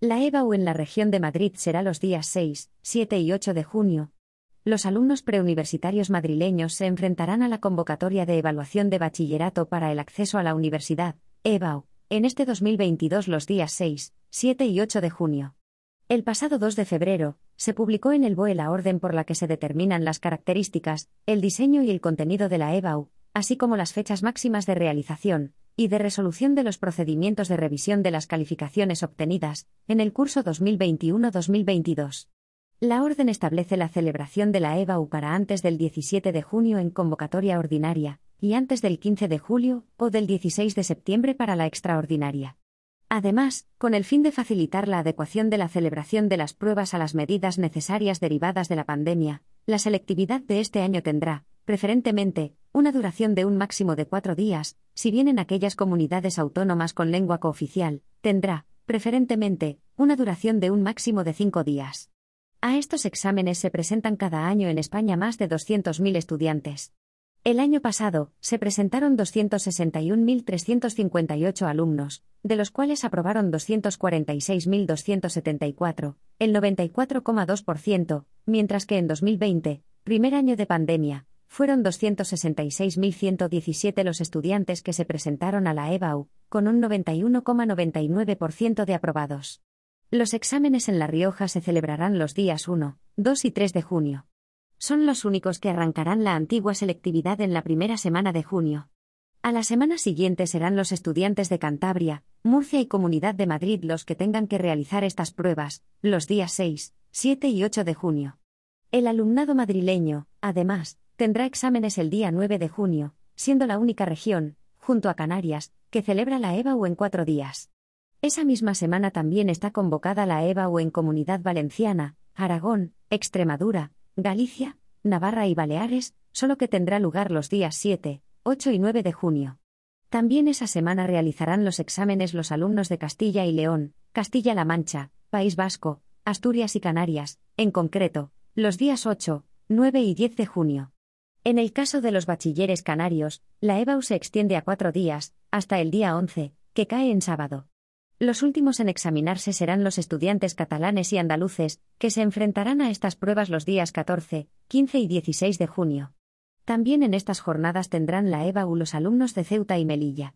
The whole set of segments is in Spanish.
La EBAU en la región de Madrid será los días 6, 7 y 8 de junio. Los alumnos preuniversitarios madrileños se enfrentarán a la convocatoria de evaluación de bachillerato para el acceso a la universidad, EBAU, en este 2022 los días 6, 7 y 8 de junio. El pasado 2 de febrero, se publicó en el BOE la orden por la que se determinan las características, el diseño y el contenido de la EBAU, así como las fechas máximas de realización, y de resolución de los procedimientos de revisión de las calificaciones obtenidas en el curso 2021-2022. La orden establece la celebración de la EBAU para antes del 17 de junio en convocatoria ordinaria, y antes del 15 de julio o del 16 de septiembre para la extraordinaria. Además, con el fin de facilitar la adecuación de la celebración de las pruebas a las medidas necesarias derivadas de la pandemia, la selectividad de este año tendrá, preferentemente, una duración de un máximo de cuatro días, si bien en aquellas comunidades autónomas con lengua cooficial, tendrá, preferentemente, una duración de un máximo de cinco días. A estos exámenes se presentan cada año en España más de 200.000 estudiantes. El año pasado, se presentaron 261.358 alumnos, de los cuales aprobaron 246.274, el 94,2%, mientras que en 2020, primer año de pandemia, fueron 266.117 los estudiantes que se presentaron a la EBAU, con un 91,99% de aprobados. Los exámenes en La Rioja se celebrarán los días 1, 2 y 3 de junio. Son los únicos que arrancarán la antigua selectividad en la primera semana de junio. A la semana siguiente serán los estudiantes de Cantabria, Murcia y Comunidad de Madrid los que tengan que realizar estas pruebas, los días 6, 7 y 8 de junio. El alumnado madrileño, además, tendrá exámenes el día 9 de junio, siendo la única región, junto a Canarias, que celebra la EVAU en cuatro días. Esa misma semana también está convocada la EVAU en Comunidad Valenciana, Aragón, Extremadura, Galicia, Navarra y Baleares, solo que tendrá lugar los días 7, 8 y 9 de junio. También esa semana realizarán los exámenes los alumnos de Castilla y León, Castilla-La Mancha, País Vasco, Asturias y Canarias, en concreto, los días 8, 9 y 10 de junio. En el caso de los bachilleres canarios, la EBAU se extiende a cuatro días, hasta el día 11, que cae en sábado. Los últimos en examinarse serán los estudiantes catalanes y andaluces, que se enfrentarán a estas pruebas los días 14, 15 y 16 de junio. También en estas jornadas tendrán la EBAU los alumnos de Ceuta y Melilla.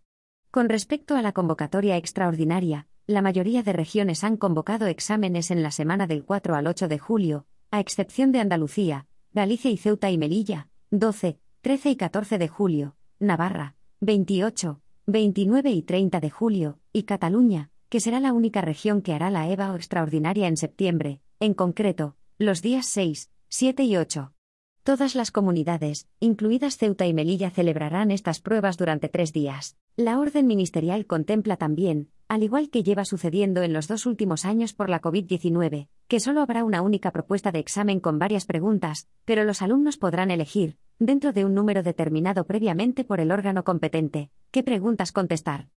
Con respecto a la convocatoria extraordinaria, la mayoría de regiones han convocado exámenes en la semana del 4 al 8 de julio, a excepción de Andalucía, Galicia y Ceuta y Melilla, 12, 13 y 14 de julio, Navarra, 28, 29 y 30 de julio, y Cataluña, que será la única región que hará la EVA o extraordinaria en septiembre, en concreto, los días 6, 7 y 8. Todas las comunidades, incluidas Ceuta y Melilla, celebrarán estas pruebas durante tres días. La orden ministerial contempla también, al igual que lleva sucediendo en los dos últimos años por la COVID-19, que solo habrá una única propuesta de examen con varias preguntas, pero los alumnos podrán elegir, dentro de un número determinado previamente por el órgano competente, qué preguntas contestar.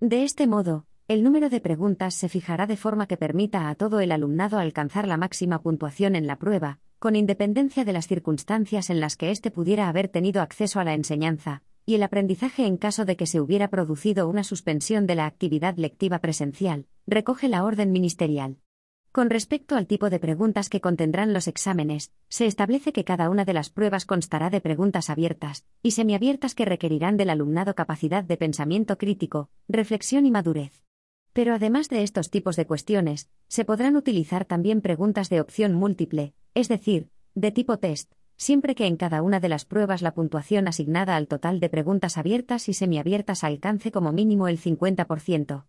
De este modo, el número de preguntas se fijará de forma que permita a todo el alumnado alcanzar la máxima puntuación en la prueba, con independencia de las circunstancias en las que éste pudiera haber tenido acceso a la enseñanza, y el aprendizaje en caso de que se hubiera producido una suspensión de la actividad lectiva presencial, recoge la orden ministerial. Con respecto al tipo de preguntas que contendrán los exámenes, se establece que cada una de las pruebas constará de preguntas abiertas y semiabiertas que requerirán del alumnado capacidad de pensamiento crítico, reflexión y madurez. Pero además de estos tipos de cuestiones, se podrán utilizar también preguntas de opción múltiple, es decir, de tipo test, siempre que en cada una de las pruebas la puntuación asignada al total de preguntas abiertas y semiabiertas alcance como mínimo el 50%.